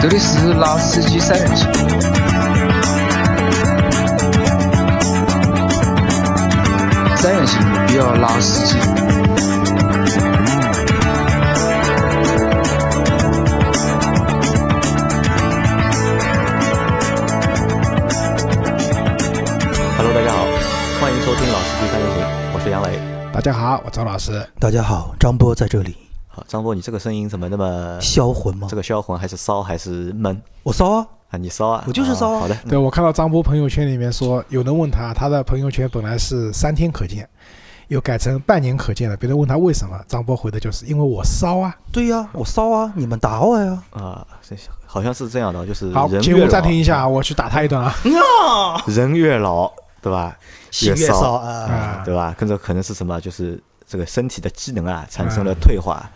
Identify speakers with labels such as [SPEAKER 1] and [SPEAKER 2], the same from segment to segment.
[SPEAKER 1] 这里是拉司机三人行，三人行不要拉司机。
[SPEAKER 2] Hello，大家好，欢迎收听老司机三人行，我是杨磊。
[SPEAKER 3] 大家好，我张老师。
[SPEAKER 4] 大家好，张波在这里。
[SPEAKER 2] 好，张波，你这个声音怎么那么
[SPEAKER 4] 销魂吗
[SPEAKER 2] 这？个销魂还是骚还是闷
[SPEAKER 4] 我骚啊！
[SPEAKER 2] 啊？你骚啊？
[SPEAKER 4] 我就是骚啊
[SPEAKER 2] 好的，
[SPEAKER 3] 对我看到张波朋友圈里面说，有人问他，他的朋友圈本来是三天可见，又改成半年可见了。别人问他为什么，张波回的就是因为我骚啊。
[SPEAKER 4] 对呀、我骚啊！你们打我呀！
[SPEAKER 2] 啊，这好像是这样的，就是
[SPEAKER 3] 好，节目暂停一
[SPEAKER 2] 老，
[SPEAKER 3] 下，我去打他一顿啊。
[SPEAKER 2] 人越老，对吧？
[SPEAKER 4] 心越
[SPEAKER 2] 骚！
[SPEAKER 4] 啊
[SPEAKER 2] 对吧？跟着可能是什么？就是这个身体的机能啊产生了退化，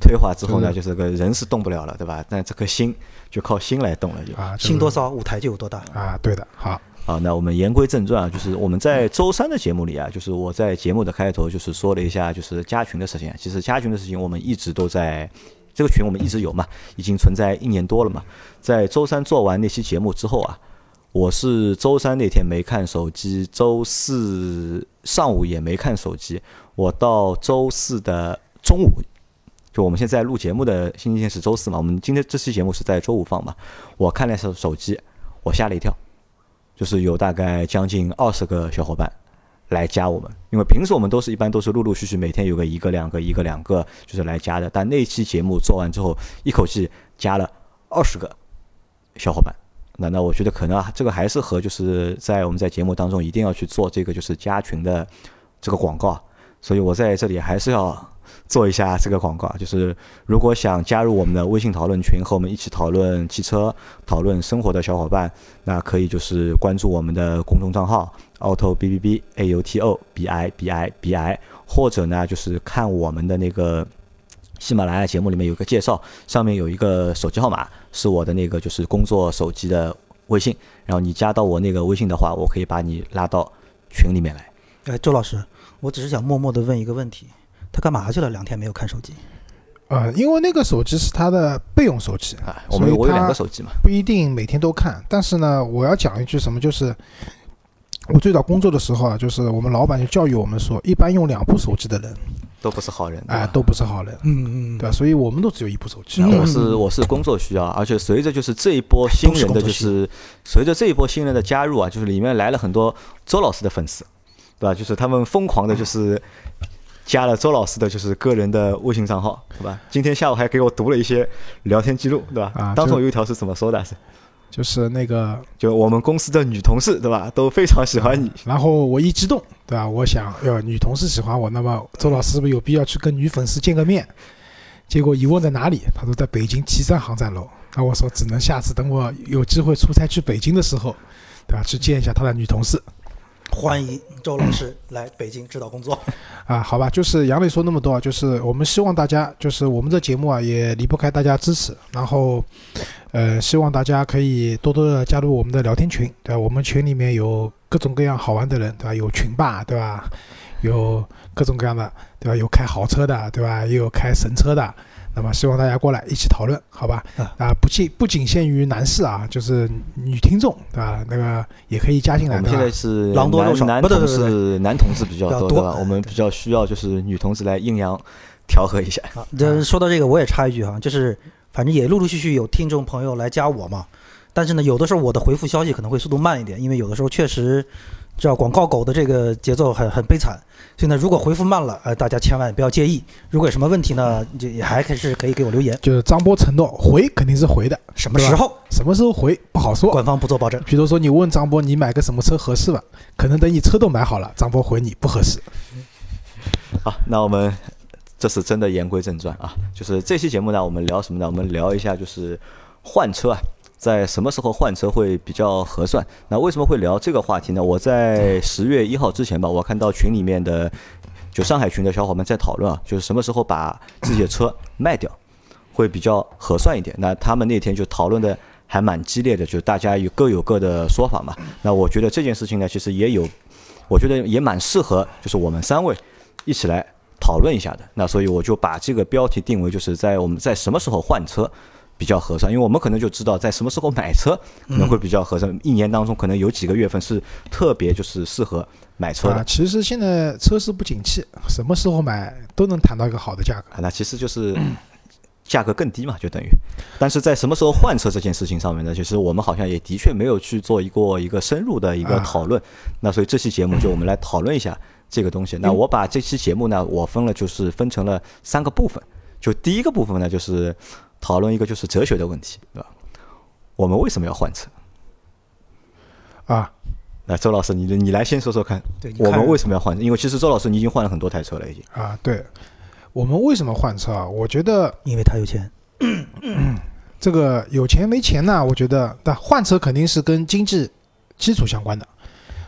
[SPEAKER 2] 退化之后呢，就是个人是动不了了，对吧？但这颗心就靠心来动了，就。
[SPEAKER 3] 啊，
[SPEAKER 4] 心多少，舞台就有多大。
[SPEAKER 3] 啊，对的，好，
[SPEAKER 2] 好，那我们言归正传啊，就是我们在周三的节目里啊，就是我在节目的开头就是说了一下，就是加群的事情啊。其实加群的事情我们一直都在这个群我们一直有嘛，已经存在一年多了嘛。在周三做完那期节目之后啊，我是周三那天没看手机，周四上午也没看手机，我到周四的中午。就我们现在录节目的星期天是周四嘛，我们今天这期节目是在周五放嘛。我看了手手机，我吓了一跳，就是有大概将近二十个小伙伴来加我们，因为平时我们都是一般都是陆陆续续每天有个一个两个一个两个就是来加的，但那期节目做完之后，一口气加了二十个小伙伴。那那我觉得可能啊，这个还是和就是在我们在节目当中一定要去做这个就是加群的这个广告，所以我在这里还是要做一下这个广告，就是如果想加入我们的微信讨论群，和我们一起讨论汽车、讨论生活的小伙伴，那可以就是关注我们的公众账号 auto b b b a u t o b i b i b i，或者呢就是看我们的那个喜马拉雅节目里面有个介绍，上面有一个手机号码，是我的那个就是工作手机的微信，然后你加到我那个微信的话，我可以把你拉到群里面来。
[SPEAKER 4] 哎，周老师，我只是想默默的问一个问题：他干嘛去了？两天没有看手机。
[SPEAKER 3] 呃，因为那个手机是他的备用手机，
[SPEAKER 2] 啊，我们我有两个手机嘛，
[SPEAKER 3] 不一定每天都看。但是呢，我要讲一句什么，就是我最早工作的时候啊，就是我们老板就教育我们说，一般用两部手机的人，
[SPEAKER 2] 都不是好人，对
[SPEAKER 3] 哎、都不是好人，
[SPEAKER 4] 嗯嗯
[SPEAKER 3] 对吧？所以我们都只有一部手机。
[SPEAKER 2] 啊，
[SPEAKER 4] 嗯
[SPEAKER 2] 我是我是工作需要，而且随着就是这一波新人的，就是随着这一波新人的加入啊，就是里面来了很多周老师的粉丝，对吧？就是他们疯狂的，就是加了周老师的就是个人的微信账号，对吧？今天下午还给我读了一些聊天记录，对吧？
[SPEAKER 3] 啊
[SPEAKER 2] 当中
[SPEAKER 3] 就
[SPEAKER 2] 有一条是怎么说的？是
[SPEAKER 3] 就是那个
[SPEAKER 2] 就我们公司的女同事，对吧？都非常喜欢你，
[SPEAKER 3] 然后我一激动，对吧？我想，哟，女同事喜欢我，那么周老师是不是有必要去跟女粉丝见个面？结果一问在哪里，他说在北京 T 三航站楼。那我说只能下次等我有机会出差去北京的时候，对吧？去见一下他的女同事
[SPEAKER 4] 欢迎周老师来北京指导工作。
[SPEAKER 3] 啊，好吧？就是杨磊说那么多，就是我们希望大家，就是我们这节目啊，也离不开大家支持，然后，呃，希望大家可以多多的加入我们的聊天群，对吧？我们群里面有各种各样好玩的人，对吧？有群霸，对吧？有各种各样的，对吧？有开豪车的，对吧？也有开神车的。那么希望大家过来一起讨论，好吧？
[SPEAKER 4] 啊
[SPEAKER 3] 啊，不仅不仅限于男士啊，就是女听众，对吧？那个也可以加进来，
[SPEAKER 2] 现在？是
[SPEAKER 4] 狼多肉少
[SPEAKER 2] 男男同
[SPEAKER 4] 不对不对
[SPEAKER 2] 事男同志比较多，吧？我们比较需要就是女同志来阴阳调和一下。
[SPEAKER 4] 啊，这说到这个，我也插一句哈，就是反正也陆陆续续有听众朋友来加我嘛，但是呢，有的时候我的回复消息可能会速度慢一点，因为有的时候确实知道广告狗的这个节奏很很悲惨，所以呢，如果回复慢了，呃，大家千万不要介意。如果有什么问题呢，就也还是可以给我留言。
[SPEAKER 3] 就是张波承诺回肯定是回的，
[SPEAKER 4] 什么时候
[SPEAKER 3] 什么时候回不好说。
[SPEAKER 4] 官方不做保证？
[SPEAKER 3] 比如说你问张波你买个什么车合适吧，可能等你车都买好了，张波回你不合适。
[SPEAKER 2] 好，那我们这是真的言归正传啊，就是这期节目呢，我们聊什么呢？我们聊一下就是换车啊，在什么时候换车会比较合算？那为什么会聊这个话题呢？我在十月一号之前吧，我看到群里面的就上海群的小伙伴在讨论啊，就是什么时候把自己的车卖掉会比较合算一点。那他们那天就讨论的还蛮激烈的，就大家有各有各的说法嘛。那我觉得这件事情呢，其实也有，我觉得也蛮适合，就是我们三位一起来讨论一下的。那所以我就把这个标题定为就是在我们在什么时候换车比较合算？因为我们可能就知道在什么时候买车可能会比较合算，一年当中可能有几个月份是特别就是适合买车的
[SPEAKER 3] 啊，其实现在车市不景气，什么时候买都能谈到一个好的价格。
[SPEAKER 2] 啊，那其实就是价格更低嘛，就等于。但是在什么时候换车这件事情上面呢，其实我们好像也的确没有去做一个一个深入的一个
[SPEAKER 3] 啊
[SPEAKER 2] 讨论。那所以这期节目就我们来讨论一下这个东西。那我把这期节目呢，我分了就是分成了三个部分。就第一个部分呢，就是讨论一个就是哲学的问题，对吧？我们为什么要换车？
[SPEAKER 3] 啊，
[SPEAKER 2] 来周老师，你你来先说说看，
[SPEAKER 4] 对，看
[SPEAKER 2] 我们为什么要换车？因为其实周老师你已经换了很多台车了，已经。
[SPEAKER 3] 啊，对，我们为什么换车啊？我觉得
[SPEAKER 4] 因为他有钱，
[SPEAKER 3] 这个有钱没钱呢？我觉得，但换车肯定是跟经济基础相关的，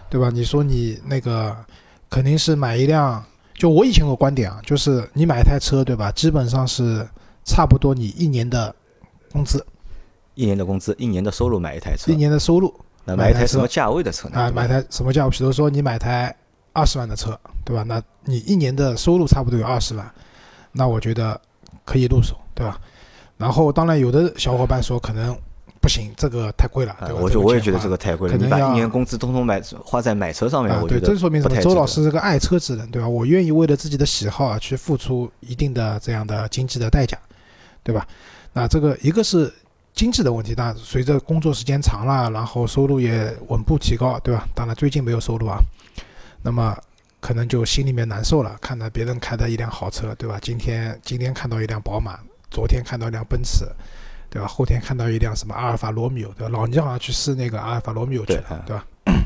[SPEAKER 3] 对吧？你说你那个肯定是买一辆，就我以前有个观点啊，就是你买一台车，对吧？基本上是差不多你一年的工资，
[SPEAKER 2] 一年的工资，一年的收入买一台车
[SPEAKER 3] 一，年的收入
[SPEAKER 2] 那买一
[SPEAKER 3] 台
[SPEAKER 2] 什么价位的车呢？
[SPEAKER 3] 啊，买台什么价位？比如说你买台二十万的车，对吧？那你一年的收入差不多有二十万，那我觉得可以入手，对吧？然后当然有的小伙伴说可能不行，这个太贵了，
[SPEAKER 2] 啊
[SPEAKER 3] 对吧？
[SPEAKER 2] 我就我也觉得这个太贵了，你把
[SPEAKER 3] 可能要
[SPEAKER 2] 一年工资通通买花在买车上面，我觉得
[SPEAKER 3] 这说明什么？周老师是个爱车之人，对吧？我愿意为了自己的喜好啊，去付出一定的这样的经济的代价，对吧？那这个一个是经济的问题，那随着工作时间长了，然后收入也稳步提高，对吧？当然最近没有收入啊，那么可能就心里面难受了，看到别人开的一辆好车，对吧？今天今天看到一辆宝马，昨天看到一辆奔驰。对吧？后天看到一辆什么阿尔法罗密欧，对吧？老倪好像去试那个阿尔法罗密欧去了
[SPEAKER 2] 对
[SPEAKER 3] 吧？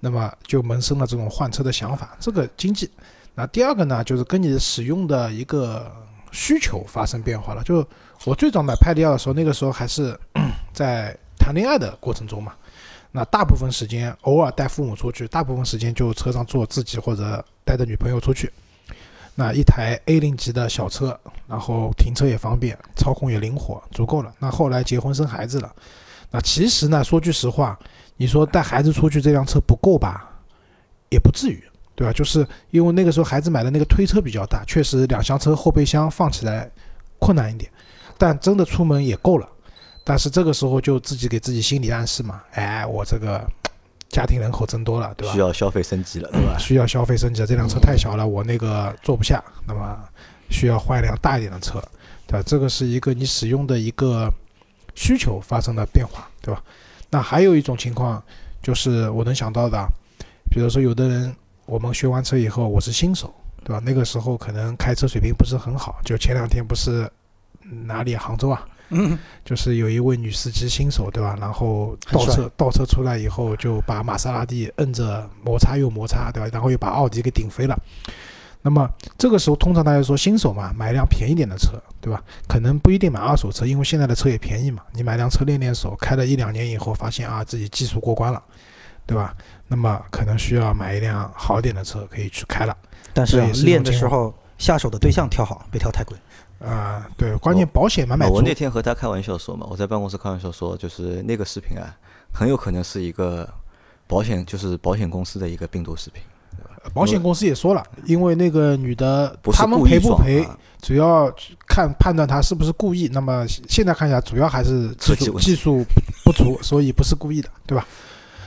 [SPEAKER 3] 那么就萌生了这种换车的想法。这个经济，那第二个呢，就是跟你使用的一个需求发生变化了。就我最早买派迪奥的时候，那个时候还是 在谈恋爱的过程中嘛，那大部分时间偶尔带父母出去，大部分时间就车上坐自己或者带着女朋友出去。那一台 A 零级的小车，然后停车也方便，操控也灵活，足够了。那后来结婚生孩子了，那其实呢，说句实话，你说带孩子出去这辆车不够吧，也不至于，对吧？就是因为那个时候孩子买的那个推车比较大，确实两厢车后备箱放起来困难一点，但真的出门也够了。但是这个时候就自己给自己心理暗示嘛，哎，我这个家庭人口增多了，对吧？
[SPEAKER 2] 需要消费升级了，对吧？
[SPEAKER 3] 需要消费升级了，这辆车太小了，我那个坐不下，那么需要换一辆大一点的车，对吧？这个是一个你使用的一个需求发生了变化，对吧？那还有一种情况就是我能想到的啊，比如说有的人我们学完车以后，我是新手，对吧？那个时候可能开车水平不是很好，就前两天不是哪里杭州啊，
[SPEAKER 4] 嗯，
[SPEAKER 3] 就是有一位女司机新手，对吧？然后倒车倒车出来以后，就把玛莎拉蒂摁着摩擦又摩擦，对吧？然后又把奥迪给顶飞了。那么这个时候，通常大家说新手嘛，买一辆便宜点的车，对吧？可能不一定买二手车，因为现在的车也便宜嘛。你买辆车练练手，开了一两年以后，发现啊自己技术过关了，对吧？那么可能需要买一辆好点的车可以去开了。
[SPEAKER 4] 但是啊
[SPEAKER 3] 是
[SPEAKER 4] 练的时候下手的对象挑好，别挑太贵。
[SPEAKER 3] 啊、对，关键保险买买足
[SPEAKER 2] 我那天和他开玩笑说嘛，我在办公室开玩笑说，就是那个视频啊，很有可能是一个保险，就是保险公司的一个病毒视频，
[SPEAKER 3] 保险公司也说了，因为那个女的他们赔不赔，主要看判断她是不是故意。那么现在看一下，主要还是技术
[SPEAKER 2] 技
[SPEAKER 3] 术不足，所以不是故意的，对吧？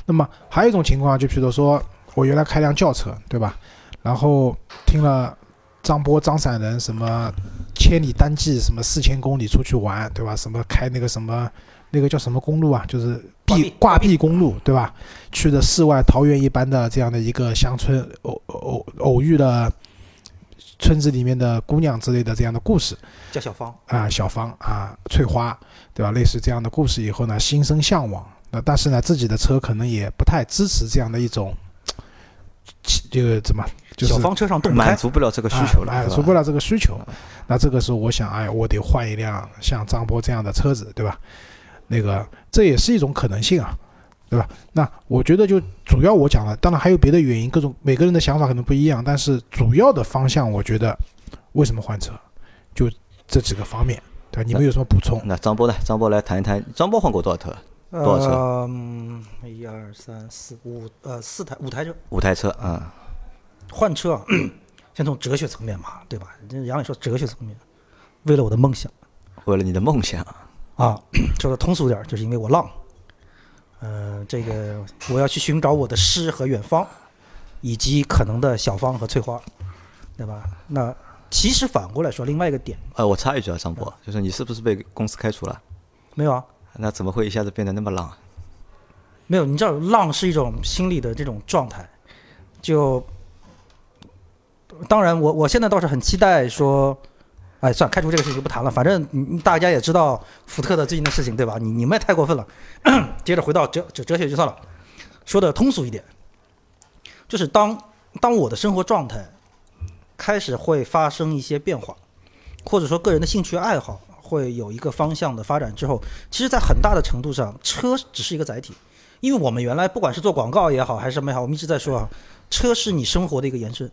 [SPEAKER 3] 那么还有一种情况，就比如说我原来开辆轿车，对吧？然后听了张波、张散人什么千里单骑，什么四千公里出去玩，对吧？什么开那个什么那个叫什么公路啊？就是
[SPEAKER 4] 壁
[SPEAKER 3] 挂壁公路，对吧？去的世外桃源一般的这样的一个乡村，偶偶偶遇了村子里面的姑娘之类的这样的故事
[SPEAKER 4] 叫小芳，
[SPEAKER 3] 啊，小芳啊，翠花，对吧？类似这样的故事以后呢，心生向往。那但是呢，自己的车可能也不太支持这样的一种，这个怎么就是
[SPEAKER 4] 小方车上动
[SPEAKER 2] 满，足不了这个需求了，
[SPEAKER 3] 满足不了这个需求。那这个时候，我想，哎，我得换一辆像张波这样的车子，对吧？那个这也是一种可能性啊，对吧？那我觉得就主要我讲了，当然还有别的原因，各种每个人的想法可能不一样，但是主要的方向，我觉得为什么换车，就这几个方面，对吧？你们有什么补充？
[SPEAKER 2] 那张波呢？张波来谈一谈，张波换过多少车？多少车
[SPEAKER 4] 呃，嗯一二三四五，呃，四台五台车。
[SPEAKER 2] 五台车，嗯，
[SPEAKER 4] 换车啊，先从哲学层面嘛，对吧？这杨磊说哲学层面，为了我的梦想，
[SPEAKER 2] 为了你的梦想，
[SPEAKER 4] 啊，说的通俗点，就是因为我浪。呃，这个我要去寻找我的诗和远方，以及可能的小芳和翠花，对吧？那其实反过来说，另外一个点
[SPEAKER 2] 呃，我插一句啊，张博，就是你是不是被公司开除了？
[SPEAKER 4] 没有啊，
[SPEAKER 2] 那怎么会一下子变得那么浪？
[SPEAKER 4] 没有，你知道浪是一种心理的这种状态，就当然我我现在倒是很期待说，哎，算了，开除这个事情就不谈了，反正大家也知道福特的最近的事情，对吧？你你们也太过分了。接着回到哲哲哲学就算了，说的通俗一点，就是当当我的生活状态开始会发生一些变化，或者说个人的兴趣爱好会有一个方向的发展之后，其实，在很大的程度上，车只是一个载体。因为我们原来不管是做广告也好，还是什么也好，我们一直在说啊，车是你生活的一个延伸。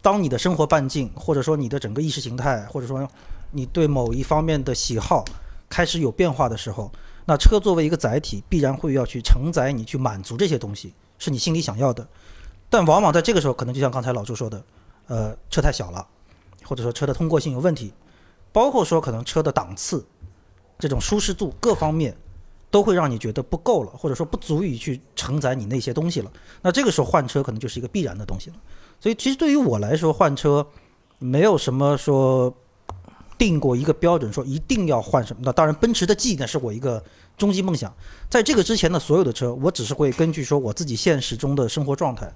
[SPEAKER 4] 当你的生活半径，或者说你的整个意识形态，或者说你对某一方面的喜好开始有变化的时候，那车作为一个载体，必然会要去承载你，去满足这些东西，是你心里想要的。但往往在这个时候，可能就像刚才老朱说的，呃，车太小了，或者说车的通过性有问题，包括说可能车的档次、这种舒适度各方面。都会让你觉得不够了，或者说不足以去承载你那些东西了。那这个时候换车可能就是一个必然的东西了。所以其实对于我来说，换车没有什么说定过一个标准，说一定要换什么。那当然，奔驰的 G 呢是我一个终极梦想。在这个之前的所有的车，我只是会根据说我自己现实中的生活状态。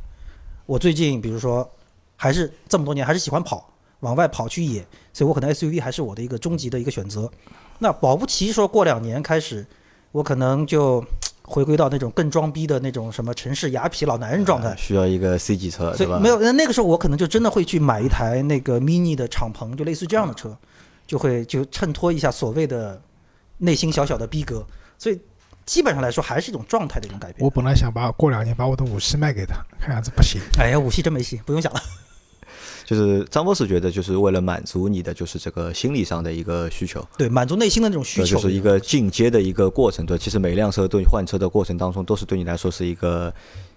[SPEAKER 4] 我最近比如说还是这么多年还是喜欢跑，往外跑去野，所以我可能 SUV 还是我的一个终极的一个选择。那保不齐说过两年开始。我可能就回归到那种更装逼的那种什么城市雅痞老男人状态，
[SPEAKER 2] 需要一个 C 级车，所以？
[SPEAKER 4] 没有，那那个时候我可能就真的会去买一台那个 mini 的敞篷，就类似这样的车，就会就衬托一下所谓的内心小小的逼格。所以基本上来说，还是一种状态的一种改变。
[SPEAKER 3] 我本来想把过两年把我的五系卖给他，看样子不行。
[SPEAKER 4] 哎呀，五系真没戏，不用想了。
[SPEAKER 2] 就是张博士觉得，就是为了满足你的就是这个心理上的一个需求，
[SPEAKER 4] 对，满足内心的那种需求，
[SPEAKER 2] 就是一个进阶的一个过程。对，其实每辆车对换车的过程当中，都是对你来说是一个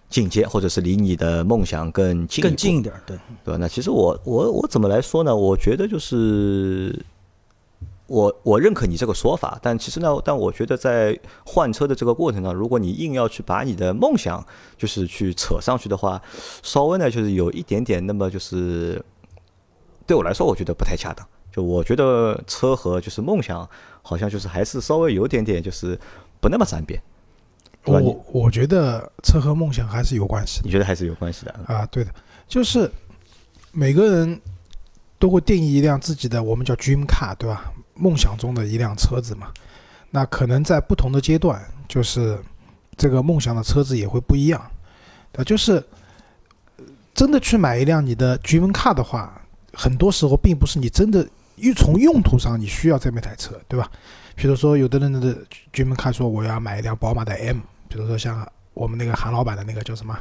[SPEAKER 2] 进阶，或者是离你的梦想更近
[SPEAKER 4] 更近一点，对，
[SPEAKER 2] 对吧？那其实我我我怎么来说呢？我觉得就是。我我认可你这个说法，但其实呢，但我觉得在换车的这个过程中，如果你硬要去把你的梦想就是去扯上去的话，稍微呢就是有一点点，那么就是对我来说，我觉得不太恰当。就我觉得车和就是梦想，好像就是还是稍微有点点就是不那么沾边。
[SPEAKER 3] 我我觉得车和梦想还是有关系。
[SPEAKER 2] 你觉得还是有关系的
[SPEAKER 3] 啊？对的，就是每个人都会定义一辆自己的，我们叫 dream car，对吧？梦想中的一辆车子嘛，那可能在不同的阶段，就是这个梦想的车子也会不一样。啊，就是真的去买一辆你的 dream car 的话，很多时候并不是你真的用从用途上你需要这么一台车，对吧？比如说有的人的 dream car 说我要买一辆宝马的 M，比如说像我们那个韩老板的那个叫什么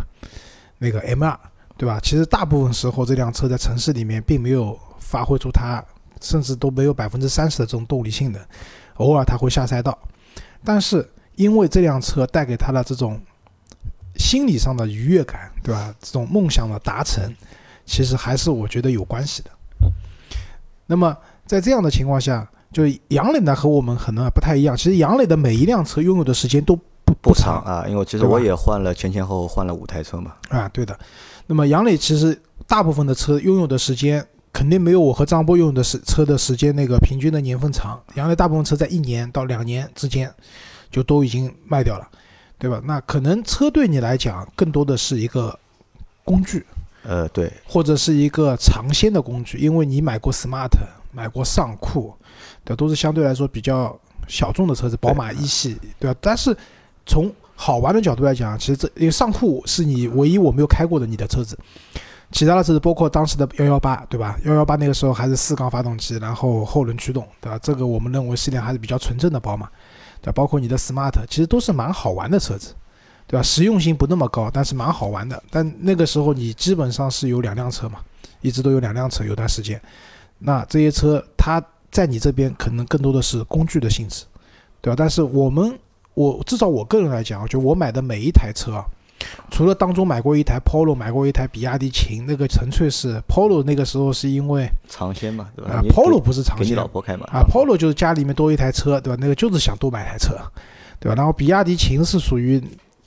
[SPEAKER 3] 那个 M 二，对吧？其实大部分时候这辆车在城市里面并没有发挥出它。甚至都没有百分之三十的这种动力性能，偶尔他会下赛道，但是因为这辆车带给他的这种心理上的愉悦感，对吧？这种梦想的达成，其实还是我觉得有关系的。那么在这样的情况下，就杨磊呢和我们可能不太一样。其实杨磊的每一辆车拥有的时间都不
[SPEAKER 2] 不
[SPEAKER 3] 长
[SPEAKER 2] 啊，因为其实我也换了前前后后换了五台车嘛。
[SPEAKER 3] 啊，对的。那么杨磊其实大部分的车拥有的时间。肯定没有我和张波用的是车的时间那个平均的年份长。杨磊大部分车在一年到两年之间就都已经卖掉了，对吧？那可能车对你来讲更多的是一个工具，
[SPEAKER 2] 呃，对，
[SPEAKER 3] 或者是一个尝鲜的工具，因为你买过 smart，买过尚酷，对，都是相对来说比较小众的车子，宝马一系，对吧？但是从好玩的角度来讲，其实这因为尚酷是你唯一我没有开过的你的车子。其他的车子包括当时的幺幺八，对吧？幺幺八那个时候还是四缸发动机，然后后轮驱动，对吧？这个我们认为是一辆还是比较纯正的宝马，对吧包括你的 smart，其实都是蛮好玩的车子，对吧？实用性不那么高，但是蛮好玩的。但那个时候你基本上是有两辆车嘛，一直都有两辆车，有段时间，那这些车它在你这边可能更多的是工具的性质，对吧？但是我们我至少我个人来讲，就我买的每一台车啊。除了当中买过一台 Polo，买过一台比亚迪秦，那个纯粹是 Polo 那个时候是因为
[SPEAKER 2] 尝鲜嘛，对吧？
[SPEAKER 3] 啊，Polo 不是尝鲜
[SPEAKER 2] 给你老婆开嘛？
[SPEAKER 3] 啊，Polo 就是家里面多一台车，对吧？那个就是想多买台车，对吧？然后比亚迪秦是属于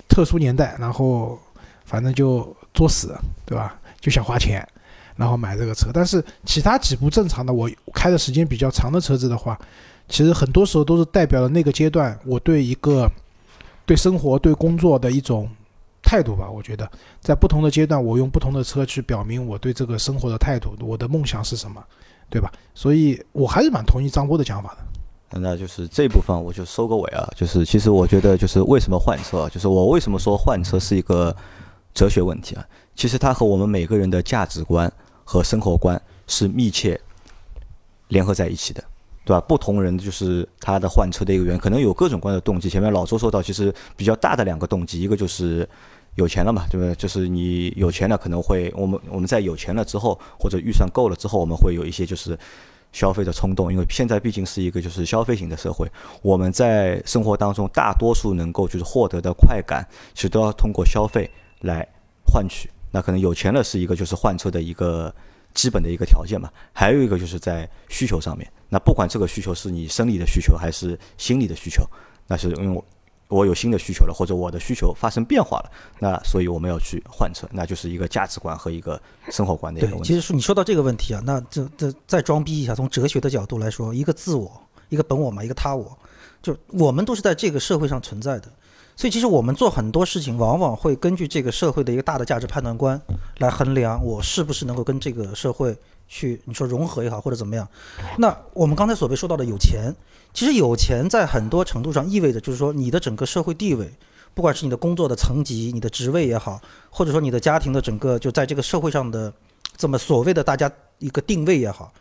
[SPEAKER 3] 特殊年代，然后反正就作死，对吧？就想花钱，然后买这个车。但是其他几部正常的，我开的时间比较长的车子的话，其实很多时候都是代表了那个阶段我对一个对生活、对工作的一种态度吧。我觉得在不同的阶段，我用不同的车去表明我对这个生活的态度，我的梦想是什么，对吧？所以我还是蛮同意张波的讲法的。
[SPEAKER 2] 那就是这部分我就收个尾啊，就是其实我觉得就是为什么换车，就是我为什么说换车是一个哲学问题啊？其实它和我们每个人的价值观和生活观是密切联合在一起的，对吧？不同人就是他的换车的一个原因，可能有各种各样的动机。前面老周说到，其实比较大的两个动机，一个就是有钱了嘛，对不对？就是你有钱了，可能会我们我们在有钱了之后，或者预算够了之后，我们会有一些就是消费的冲动，因为现在毕竟是一个就是消费型的社会，我们在生活当中大多数能够就是获得的快感，其实都要通过消费来换取。那可能有钱了是一个就是换车的一个基本的一个条件嘛，还有一个就是在需求上面。那不管这个需求是你生理的需求还是心理的需求，那是因为我我有新的需求了，或者我的需求发生变化了，那所以我们要去换车，那就是一个价值观和一个生活观的一个，问题。
[SPEAKER 4] 其实说你说到这个问题啊，那这这再装逼一下，从哲学的角度来说，一个自我，一个本我嘛，一个他我，就我们都是在这个社会上存在的，所以其实我们做很多事情，往往会根据这个社会的一个大的价值判断观来衡量我是不是能够跟这个社会去你说融合也好，或者怎么样。那我们刚才所谓说到的有钱，其实有钱在很多程度上意味着就是说你的整个社会地位。不管是你的工作的层级、你的职位也好，或者说你的家庭的整个就在这个社会上的这么所谓的大家一个定位也好，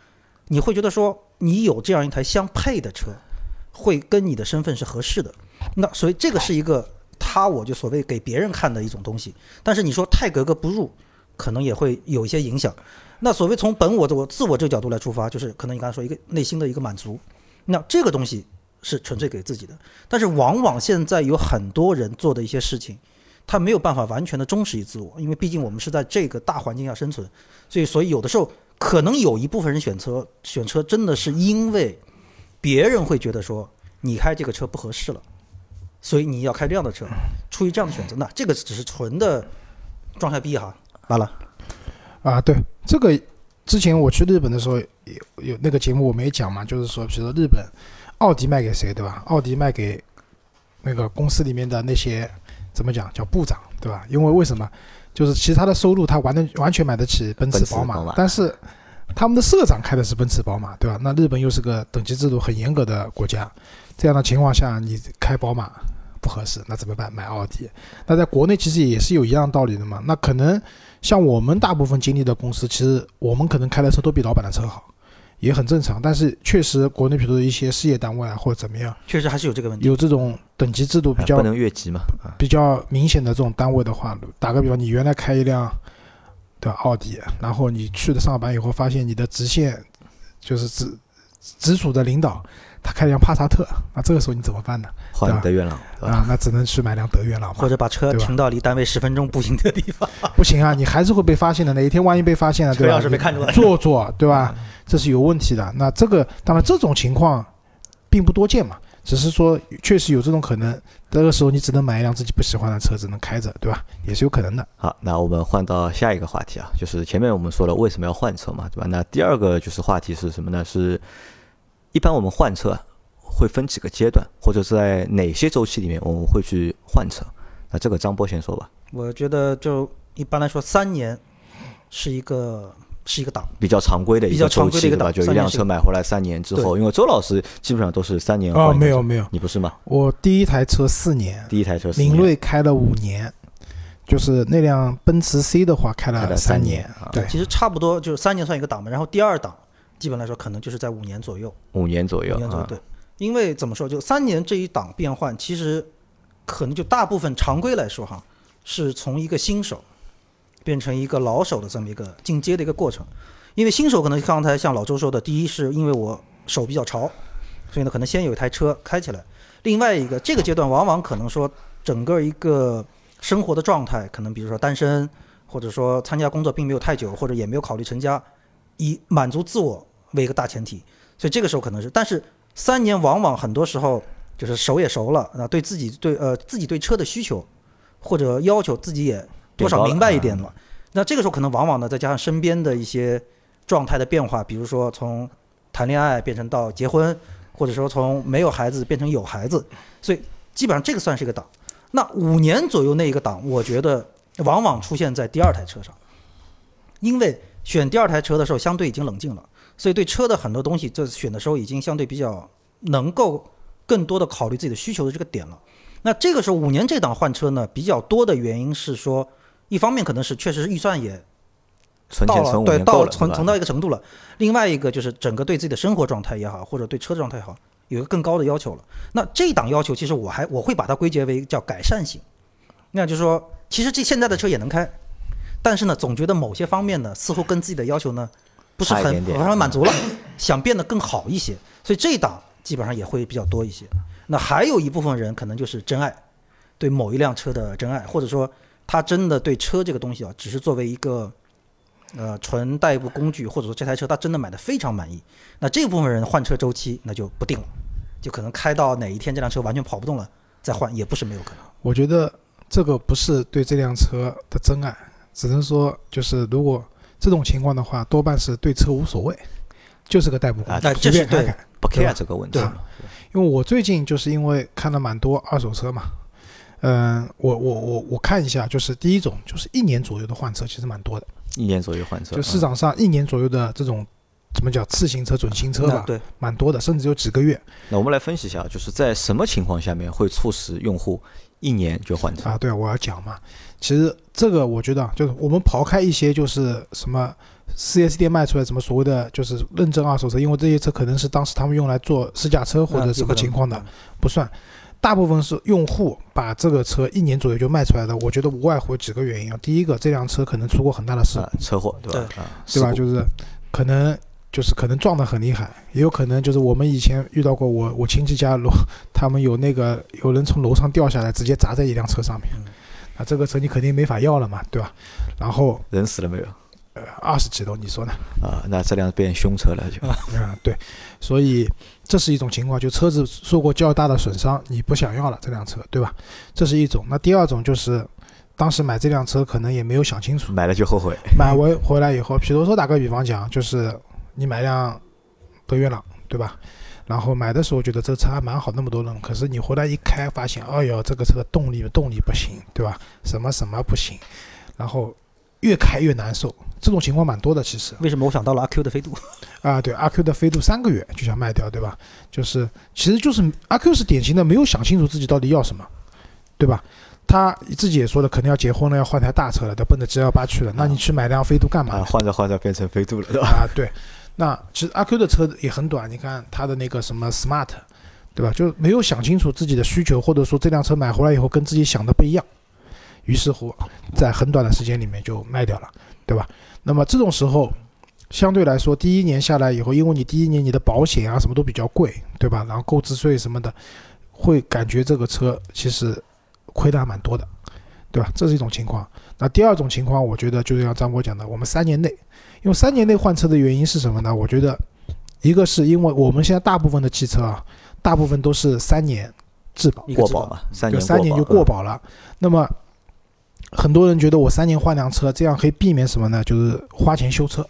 [SPEAKER 4] 你会觉得说你有这样一台相配的车，会跟你的身份是合适的。那所以这个是一个他我就所谓给别人看的一种东西。但是你说太格格不入，可能也会有一些影响。那所谓从本我的我自我这个角度来出发，就是可能你刚才说一个内心的一个满足。那这个东西是纯粹给自己的，但是往往现在有很多人做的一些事情，他没有办法完全的忠实于自我，因为毕竟我们是在这个大环境下生存，所以所以有的时候可能有一部分人选车选车真的是因为别人会觉得说你开这个车不合适了，所以你要开这样的车，出于这样的选择，那这个只是纯的装下逼哈，完了。
[SPEAKER 3] 啊，对这个，之前我去日本的时候有有那个节目我没讲嘛，就是说，比如说日本奥迪卖给谁，对吧？奥迪卖给那个公司里面的那些怎么讲叫部长，对吧？因为为什么？就是其实他的收入他完的完全买得起奔驰、宝马但是他们的社长开的是奔驰、宝马，对吧？那日本又是个等级制度很严格的国家，这样的情况下，你开宝马不合适，那怎么办？买奥迪。那在国内其实也是有一样道理的嘛。那可能像我们大部分经历的公司，其实我们可能开的车都比老板的车好，也很正常。但是确实国内比如说一些事业单位啊或者怎么样，
[SPEAKER 4] 确实还是有这个问题。
[SPEAKER 3] 有这种等级制度比较
[SPEAKER 2] 哎不能越级嘛，啊，
[SPEAKER 3] 比较明显的这种单位的话，打个比方，你原来开一辆对吧奥迪，然后你去了上班以后，发现你的直线就是直直属的领导他开了辆帕萨特，那这个时候你怎么办呢？
[SPEAKER 2] 换德月朗？
[SPEAKER 3] 啊，那只能去买辆德源朗
[SPEAKER 4] 或。者把车停到离单位十分钟步行的地方，
[SPEAKER 3] 不行啊，你还是会被发现的。哪一天万一被发现了，对吧？
[SPEAKER 4] 车钥匙被看出来
[SPEAKER 3] 做作，对吧？这是有问题的。那这个当然这种情况并不多见嘛，只是说确实有这种可能。这个时候你只能买一辆自己不喜欢的车只，能开着，对吧？也是有可能的。
[SPEAKER 2] 好，那我们换到下一个话题啊，就是前面我们说了为什么要换车嘛，对吧？那第二个就是话题是什么呢？是一般我们换车啊会分几个阶段，或者是在哪些周期里面我们会去换车？那这个张波先说吧，
[SPEAKER 4] 我觉得就一般来说三年是一个是一个档。
[SPEAKER 2] 比较常规的一
[SPEAKER 4] 比较
[SPEAKER 2] 个周期，对吧？
[SPEAKER 4] 常规的一个档
[SPEAKER 2] 就一辆车买回来三年之后，因为周老师基本上都是三年换
[SPEAKER 3] 哦，
[SPEAKER 2] 一辆车，
[SPEAKER 3] 没有没有，
[SPEAKER 2] 你不是吗？
[SPEAKER 3] 我第一台车四年，
[SPEAKER 2] 第一台车四年
[SPEAKER 3] 领锐开了五年，就是那辆奔驰 C 的话开了
[SPEAKER 2] 三
[SPEAKER 3] 年。对，
[SPEAKER 4] 其实差不多就是三年算一个档嘛，然后第二档基本来说可能就是在五年左右，
[SPEAKER 2] 五年左右啊，
[SPEAKER 4] 五年左右对。因为怎么说，就三年这一档变换，其实可能就大部分常规来说哈，是从一个新手变成一个老手的这么一个进阶的一个过程。因为新手可能刚才像老周说的，第一是因为我手比较潮，所以呢可能先有一台车开起来。另外一个这个阶段往往可能说整个一个生活的状态，可能比如说单身，或者说参加工作并没有太久，或者也没有考虑成家，以满足自我为一个大前提，所以这个时候可能是，但是三年往往很多时候就是熟也熟了，那对自己对呃自己对车的需求或者要求自己也多少明白一点了，那这个时候可能往往呢再加上身边的一些状态的变化，比如说从谈恋爱变成到结婚，或者说从没有孩子变成有孩子，所以基本上这个算是一个档。那五年左右那一个档，我觉得往往出现在第二台车上，因为选第二台车的时候相对已经冷静了，所以对车的很多东西在选的时候已经相对比较能够更多的考虑自己的需求的这个点了。那这个时候五年这档换车呢，比较多的原因是说，一方面可能是确实是预算也到了，
[SPEAKER 2] 存存
[SPEAKER 4] 对，到
[SPEAKER 2] 了，
[SPEAKER 4] 存存到一个程度了。另外一个就是整个对自己的生活状态也好，或者对车的状态也好，有一个更高的要求了。那这档要求其实我还我会把它归结为叫改善型，那就是说，其实这现在的车也能开，但是呢，总觉得某些方面呢，似乎跟自己的要求呢不是很
[SPEAKER 2] 差一点点
[SPEAKER 4] 很满足了，想变得更好一些，所以这一档基本上也会比较多一些。那还有一部分人可能就是真爱，对某一辆车的真爱，或者说他真的对车这个东西啊，只是作为一个呃纯代步工具，或者说这台车他真的买的非常满意。那这部分人换车周期那就不定了，就可能开到哪一天这辆车完全跑不动了再换，也不是没有可能。
[SPEAKER 3] 我觉得这个不是对这辆车的真爱，只能说就是如果这种情况的话，多半是对车无所谓，就是个代步工具，
[SPEAKER 4] 啊这是对
[SPEAKER 3] 随便开开。
[SPEAKER 2] 不 care 这个问题
[SPEAKER 3] 对。因为我最近就是因为看了蛮多二手车嘛，嗯，我我我我看一下，就是第一种就是一年左右的换车，其实蛮多的，
[SPEAKER 2] 一年左右换车，
[SPEAKER 3] 就市场上一年左右的这种怎么叫次新车、准新车吧，
[SPEAKER 4] 对，
[SPEAKER 3] 蛮多的，甚至有几个月
[SPEAKER 2] 那我们来分析一下，就是在什么情况下面会促使用户一年就换车？
[SPEAKER 3] 啊。对啊，我要讲嘛，其实这个我觉得啊就是我们刨开一些就是什么四 S 店卖出来什么所谓的就是认证二手车，因为这些车可能是当时他们用来做试驾车或者什么情况的，不算。大部分是用户把这个车一年左右就卖出来的，我觉得无外乎几个原因啊。第一个，这辆车可能出过很大的事故
[SPEAKER 2] 啊，车祸对吧？啊，
[SPEAKER 3] 对吧？就是可能就是可能撞得很厉害，也有可能就是我们以前遇到过我我亲戚家楼，他们有那个有人从楼上掉下来，直接砸在一辆车上面，
[SPEAKER 4] 嗯
[SPEAKER 3] 啊，这个车你肯定没法要了嘛，对吧？然后
[SPEAKER 2] 人死了没有？
[SPEAKER 3] 呃二十几头，你说呢？
[SPEAKER 2] 啊，那这辆变凶车了就。
[SPEAKER 3] 啊，对，所以这是一种情况，就车子受过较大的损伤，你不想要了这辆车，对吧？这是一种。那第二种就是，当时买这辆车可能也没有想清楚，
[SPEAKER 2] 买了就后悔。
[SPEAKER 3] 买完回来以后，比如说打个比方讲，就是你买辆德悦朗，对吧？然后买的时候觉得这车还蛮好，那么多人，可是你回来一开，发现，哎呦，这个车的动力动力不行，对吧？什么什么不行，然后越开越难受，这种情况蛮多的，其实。
[SPEAKER 4] 为什么我想到了阿 Q 的飞度？
[SPEAKER 3] 啊，对，阿 Q 的飞度三个月就想卖掉，对吧？就是，其实就是阿 Q 是典型的没有想清楚自己到底要什么，对吧？他自己也说了，肯定要结婚了，要换台大车了，要奔着 G 幺八去了。那你去买辆飞度干嘛
[SPEAKER 2] 啊，换着换着变成飞度了，对吧？
[SPEAKER 3] 啊，对。那其实阿 Q 的车也很短，你看他的那个什么 Smart，对吧？就没有想清楚自己的需求，或者说这辆车买回来以后跟自己想的不一样，于是乎在很短的时间里面就卖掉了，对吧？那么这种时候，相对来说，第一年下来以后，因为你第一年你的保险啊什么都比较贵，对吧？然后购置税什么的，会感觉这个车其实亏的还蛮多的，对吧？这是一种情况。那第二种情况，我觉得就像张波讲的，我们三年内，因为三年内换车的原因是什么呢？我觉得一个是因为我们现在大部分的汽车啊，大部分都是三年质保，
[SPEAKER 2] 过保嘛，三
[SPEAKER 3] 就
[SPEAKER 2] 年
[SPEAKER 3] 三年就过保了。那么很多人觉得我三年换辆车，这样可以避免什么呢？就是花钱修车。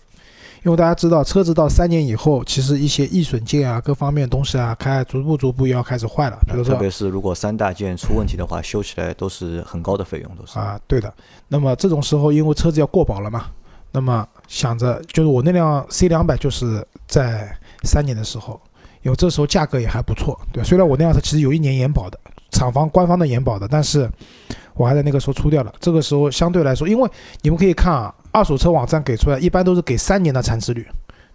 [SPEAKER 3] 因为大家知道，车子到三年以后，其实一些易损件啊、各方面东西啊，开逐步逐步要开始坏了。比如说
[SPEAKER 2] 特别是如果三大件出问题的话，修起来都是很高的费用，都是。
[SPEAKER 3] 啊，对的。那么这种时候，因为车子要过保了嘛，那么想着就是我那辆 C 两百就是在三年的时候，因为这时候价格也还不错，对吧。虽然我那辆车其实有一年延保的，厂方官方的延保的，但是我还在那个时候出掉了。这个时候相对来说，因为你们可以看啊，二手车网站给出来一般都是给三年的残值率，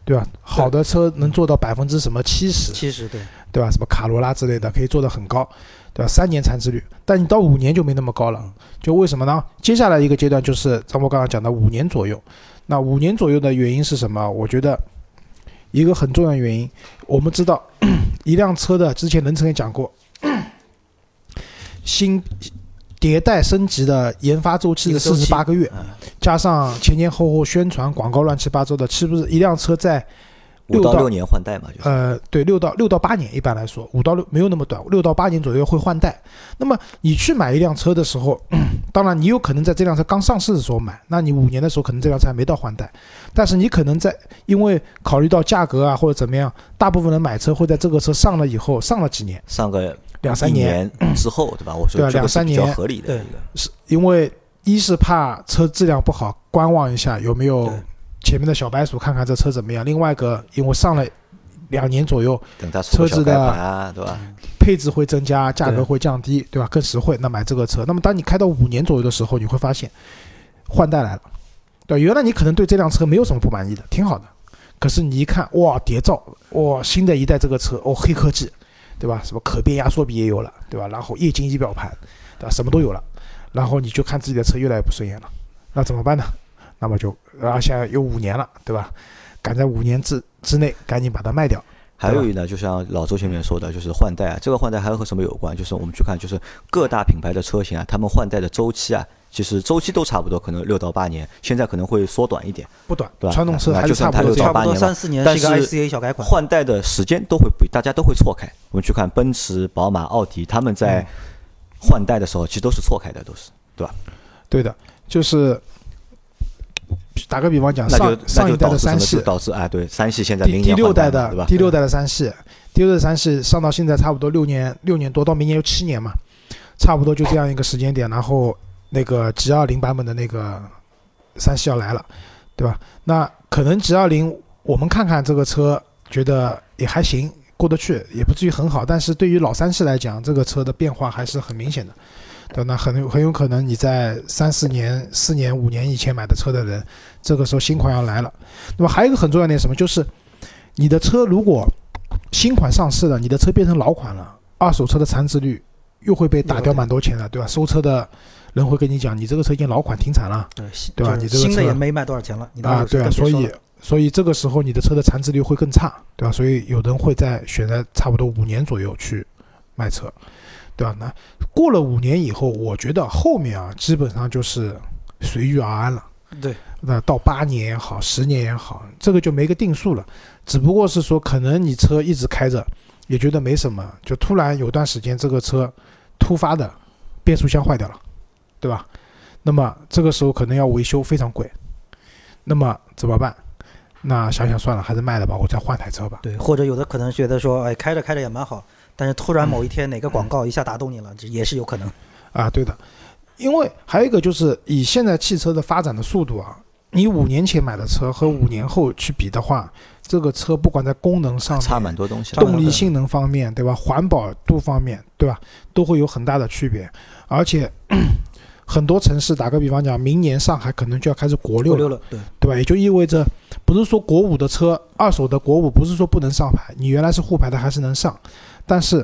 [SPEAKER 3] 对吧？好的车能做到百分之什么七十，
[SPEAKER 4] 七十对，
[SPEAKER 3] 对吧？什么卡罗拉之类的可以做得很高，对吧？三年残值率，但你到五年就没那么高了。就为什么呢？接下来一个阶段就是张波刚刚讲的五年左右。那五年左右的原因是什么？我觉得一个很重要的原因，我们知道 一辆车的之前任成也讲过，新迭代升级的研发周期是四十八个月，
[SPEAKER 4] 嗯。
[SPEAKER 3] 加上前前后后宣传广告乱七八糟的，是不是一辆车在六到
[SPEAKER 2] 五到六年换代嘛，就是。
[SPEAKER 3] 呃，对，六到六到八年，一般来说，五到六没有那么短，六到八年左右会换代。那么你去买一辆车的时候，当然你有可能在这辆车刚上市的时候买，那你五年的时候可能这辆车还没到换代，但是你可能在因为考虑到价格啊或者怎么样，大部分人买车会在这个车上了以后上了几年，
[SPEAKER 2] 上个
[SPEAKER 3] 两三
[SPEAKER 2] 一年之后，对吧？我说
[SPEAKER 3] 对啊
[SPEAKER 2] 这个是比较
[SPEAKER 3] 两三年
[SPEAKER 2] 合理的一个。
[SPEAKER 3] 是因为一是怕车质量不好，观望一下有没有前面的小白鼠，看看这车怎么样。另外一个，因为上了两年左右，
[SPEAKER 2] 等它
[SPEAKER 3] 车子的？配置会增加，价格会降低，对吧？更实惠。那买这个车，那么当你开到五年左右的时候，你会发现换代来了，对，原来你可能对这辆车没有什么不满意的，挺好的，可是你一看，哇，谍照，哇，新的一代这个车，哦，黑科技，对吧？什么可变压缩比也有了，对吧？然后液晶仪表盘，对吧？什么都有了，然后你就看自己的车越来越不顺眼了，那怎么办呢？那么就，然后现在有五年了，对吧？赶在五年之之内赶紧把它卖掉。
[SPEAKER 2] 还有一呢，就像老周前面说的，就是换代啊，这个换代还和什么有关？就是我们去看，就是各大品牌的车型啊，他们换代的周期啊，其实周期都差不多，可能六到八年，现在可能会缩短一点。
[SPEAKER 3] 不短
[SPEAKER 2] 对，吧
[SPEAKER 3] 传统车还是
[SPEAKER 2] 那就算它6
[SPEAKER 3] 差不多
[SPEAKER 4] 差不多
[SPEAKER 2] 到八年嘛
[SPEAKER 4] 三四年
[SPEAKER 2] 但
[SPEAKER 4] 是一个小改款。
[SPEAKER 2] 换代的时间都会不，大家都会错开。我们去看奔驰、宝马、奥迪，他们在
[SPEAKER 3] 嗯
[SPEAKER 2] 换代的时候，其实都是错开的，都是对吧？
[SPEAKER 3] 对的，就是打个比方讲，上上一代？的三系，
[SPEAKER 2] 导致哎，对，三系现在
[SPEAKER 3] 第六代？的第六代的三系，第六代的三系上到现在差不多六年六年多，到明年有七年嘛，差不多就这样一个时间点。然后那个 G 二零版本的那个三系要来了，对吧？那可能 G 二零我们看看这个车，觉得也还行，过得去，也不至于很好。但是对于老三系来讲，这个车的变化还是很明显的。对，那很有很有可能你在三四年、四年、五年以前买的车的人，这个时候新款要来了。那么还有一个很重要的点什么，就是你的车如果新款上市了，你的车变成老款了，二手车的残值率又会被打掉蛮多钱的，对吧？收车的人会跟你讲，你这个车已经老款停产了
[SPEAKER 4] 对，
[SPEAKER 3] 对吧你这个车
[SPEAKER 4] 新的也没卖多少钱了，
[SPEAKER 3] 啊，对啊，所以所以这个时候你的车的残值率会更差，对吧？所以有人会在选在差不多五年左右去卖车，对吧？那过了五年以后，我觉得后面啊，基本上就是随遇而安了。
[SPEAKER 4] 对，
[SPEAKER 3] 那到八年也好，十年也好，这个就没个定数了。只不过是说，可能你车一直开着，也觉得没什么，就突然有段时间这个车突发的变速箱坏掉了，对吧？那么这个时候可能要维修，非常贵。那么怎么办？那想想算了，还是卖了吧，我再换台车吧。
[SPEAKER 4] 对，或者有的可能觉得说，哎，开着开着也蛮好，但是突然某一天哪个广告一下打动你了，这也是有可能。
[SPEAKER 3] 啊，对的，因为还有一个就是以现在汽车的发展的速度啊，你五年前买的车和五年后去比的话，这个车不管在功能上
[SPEAKER 2] 差蛮多东西。
[SPEAKER 3] 动力性能方面，对吧？环保度方面，对吧？都会有很大的区别。而且 很多城市，打个比方讲，明年上海可能就要开始国六了，
[SPEAKER 4] 对
[SPEAKER 3] 吧？也就意味着，不是说国五的车，二手的国五不是说不能上牌，你原来是沪牌的还是能上，但是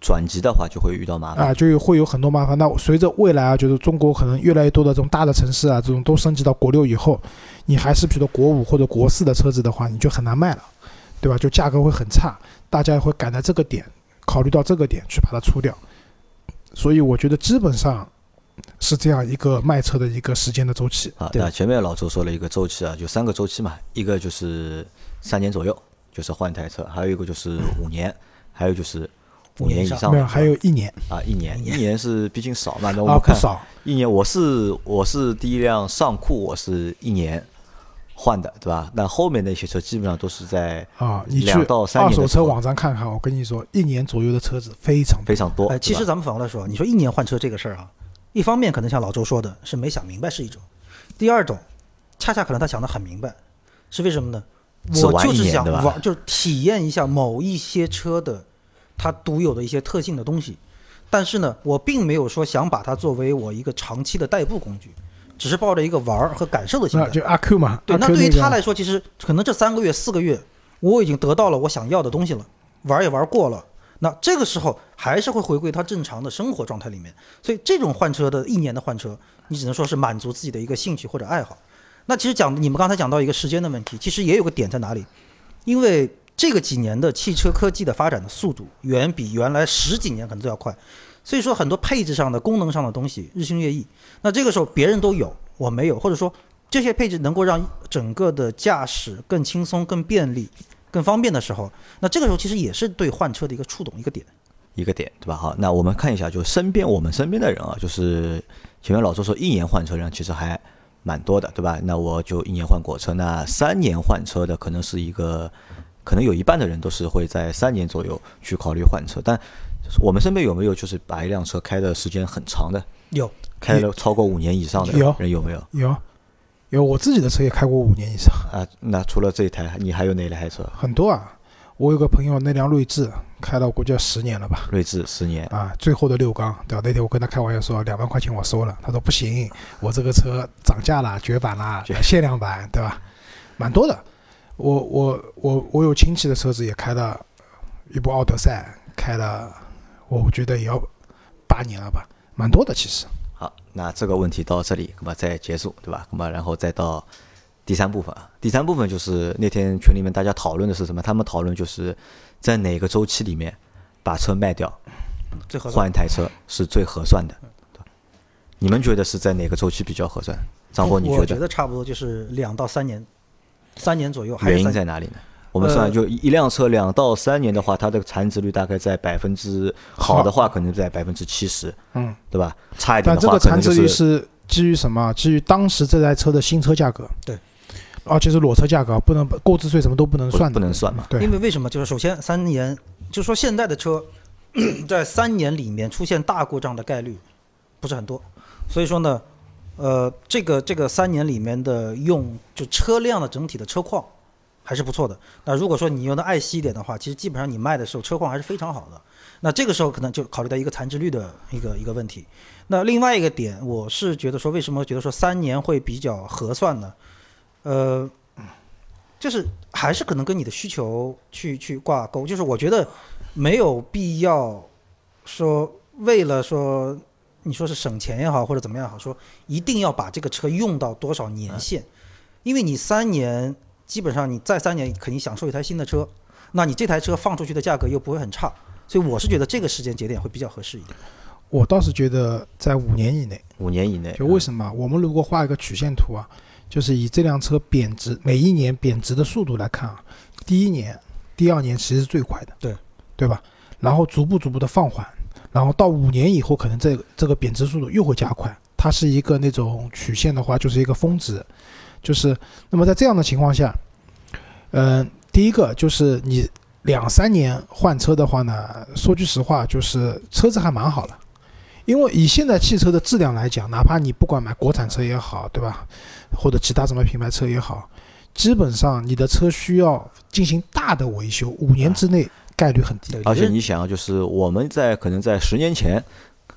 [SPEAKER 2] 转机的话就会遇到麻烦。
[SPEAKER 3] 啊，就会有很多麻烦。那随着未来啊，就是中国可能越来越多的这种大的城市啊，这种都升级到国六以后，你还是比如说国五或者国四的车子的话，你就很难卖了，对吧？就价格会很差，大家会赶在这个点，考虑到这个点去把它出掉。所以我觉得基本上是这样一个卖车的一个时间的周期。
[SPEAKER 2] 啊，
[SPEAKER 4] 对
[SPEAKER 2] 那前面老周说了一个周期啊，就三个周期嘛，一个就是三年左右，就是换一台车；还有一个就是五年，还有就是五年以上的。
[SPEAKER 3] 没有，还有一年
[SPEAKER 2] 啊，一年，一年是毕竟少嘛。那我看
[SPEAKER 3] 不少
[SPEAKER 2] 一年，我是我是第一辆上库，我是一年换的，对吧？那后面那些车基本上都是在
[SPEAKER 3] 啊。你去
[SPEAKER 2] 两到三
[SPEAKER 3] 二手车网站看看，我跟你说，一年左右的车子非常
[SPEAKER 2] 非常多。
[SPEAKER 4] 哎，其实咱们反过来说，你说一年换车这个事儿啊，一方面可能像老周说的是没想明白是一种，第二种，恰恰可能他想的很明白，是为什么呢？
[SPEAKER 2] 只玩
[SPEAKER 4] 我就是
[SPEAKER 2] 一年对吧
[SPEAKER 4] 想玩，就是体验一下某一些车的它独有的一些特性的东西，但是呢，我并没有说想把它作为我一个长期的代步工具，只是抱着一个玩儿和感受的心态。
[SPEAKER 3] 那就阿 Q 嘛，
[SPEAKER 4] 对，那对于他来说，其实可能这三个月、四个月，我已经得到了我想要的东西了，玩儿也玩儿过了。那这个时候还是会回归他正常的生活状态里面，所以这种换车的一年的换车，你只能说是满足自己的一个兴趣或者爱好。那其实讲你们刚才讲到一个时间的问题，其实也有个点在哪里？因为这个几年的汽车科技的发展的速度远比原来十几年可能都要快，所以说很多配置上的、功能上的东西日新月异。那这个时候别人都有，我没有，或者说这些配置能够让整个的驾驶更轻松、更便利、更方便的时候，那这个时候其实也是对换车的一个触动一个点。
[SPEAKER 2] 一个点，对吧？好，那我们看一下，就身边我们身边的人啊，就是前面老周说一年换车人其实还蛮多的，对吧？那我就一年换过车，那三年换车的可能是一个，可能有一半的人都是会在三年左右去考虑换车。但我们身边有没有就是把一辆车开的时间很长的，
[SPEAKER 4] 有
[SPEAKER 2] 开了超过五年以上的
[SPEAKER 3] 有
[SPEAKER 2] 人有没有？
[SPEAKER 3] 有有，我自己的车也开过五年以上，
[SPEAKER 2] 啊，那除了这一台，你还有哪台车？
[SPEAKER 3] 很多啊。我有个朋友，那辆锐志开了估计要十年了吧。
[SPEAKER 2] 锐志十年，
[SPEAKER 3] 啊，最后的六缸，对吧？那天我跟他开玩笑说两万块钱我收了，他说不行，我这个车涨价了，绝版了，限量版，对吧？蛮多的，我我我我有亲戚的车子也开了一部奥德赛，开了，我觉得也要八年了吧，蛮多的其实。
[SPEAKER 2] 好，那这个问题到这里，那么再结束，对吧？那么然后再到第三部分啊，第三部分就是那天群里面大家讨论的是什么？他们讨论就是在哪个周期里面把车卖掉，
[SPEAKER 4] 最合算。
[SPEAKER 2] 换一台车是最合算的。你们觉得是在哪个周期比较合算？张波，你
[SPEAKER 4] 我觉
[SPEAKER 2] 得
[SPEAKER 4] 得差不多就是两到三年，三年左右。还是
[SPEAKER 2] 原因在哪里呢？我们算
[SPEAKER 4] 呃
[SPEAKER 2] 就一一辆车两到三年的话，它的残值率大概在百分之好的话可能在百分之七十，
[SPEAKER 3] 嗯，
[SPEAKER 2] 对吧？差一点
[SPEAKER 3] 但这
[SPEAKER 2] 的话
[SPEAKER 3] 个残值率
[SPEAKER 2] 可能就是
[SPEAKER 3] 是基于什么？基于当时这台车的新车价格。
[SPEAKER 4] 对。
[SPEAKER 3] 而且是裸车价格，不能购置税什么都不能算的。
[SPEAKER 2] 不能算嘛。
[SPEAKER 3] 对
[SPEAKER 4] 因为为什么？就是首先三年，就是说现在的车在三年里面出现大故障的概率不是很多，所以说呢，呃，这个这个三年里面的用就车辆的整体的车况还是不错的。那如果说你用的爱惜一点的话，其实基本上你卖的时候车况还是非常好的。那这个时候可能就考虑到一个残值率的一个一个问题。那另外一个点，我是觉得说，为什么觉得说三年会比较合算呢？呃，就是还是可能跟你的需求去去挂钩。就是我觉得没有必要说为了说你说是省钱也好，或者怎么样也好，说一定要把这个车用到多少年限，因为你三年基本上你再三年肯定享受一台新的车，那你这台车放出去的价格又不会很差，所以我是觉得这个时间节点会比较合适一点。
[SPEAKER 3] 我倒是觉得在五年以内，
[SPEAKER 2] 五年以内，
[SPEAKER 3] 就为什么？我们如果画一个曲线图啊，就是以这辆车贬值每一年贬值的速度来看啊，第一年、第二年其实是最快的，
[SPEAKER 4] 对
[SPEAKER 3] 对吧？然后逐步逐步的放缓，然后到五年以后，可能这个这个贬值速度又会加快。它是一个那种曲线的话，就是一个峰值，就是那么在这样的情况下，嗯、第一个就是你两三年换车的话呢，说句实话，就是车子还蛮好了。因为以现在汽车的质量来讲，哪怕你不管买国产车也好，对吧？或者其他什么品牌车也好，基本上你的车需要进行大的维修，五年之内概率很低。
[SPEAKER 4] 对，
[SPEAKER 2] 而且你想啊，就是我们在可能在十年前，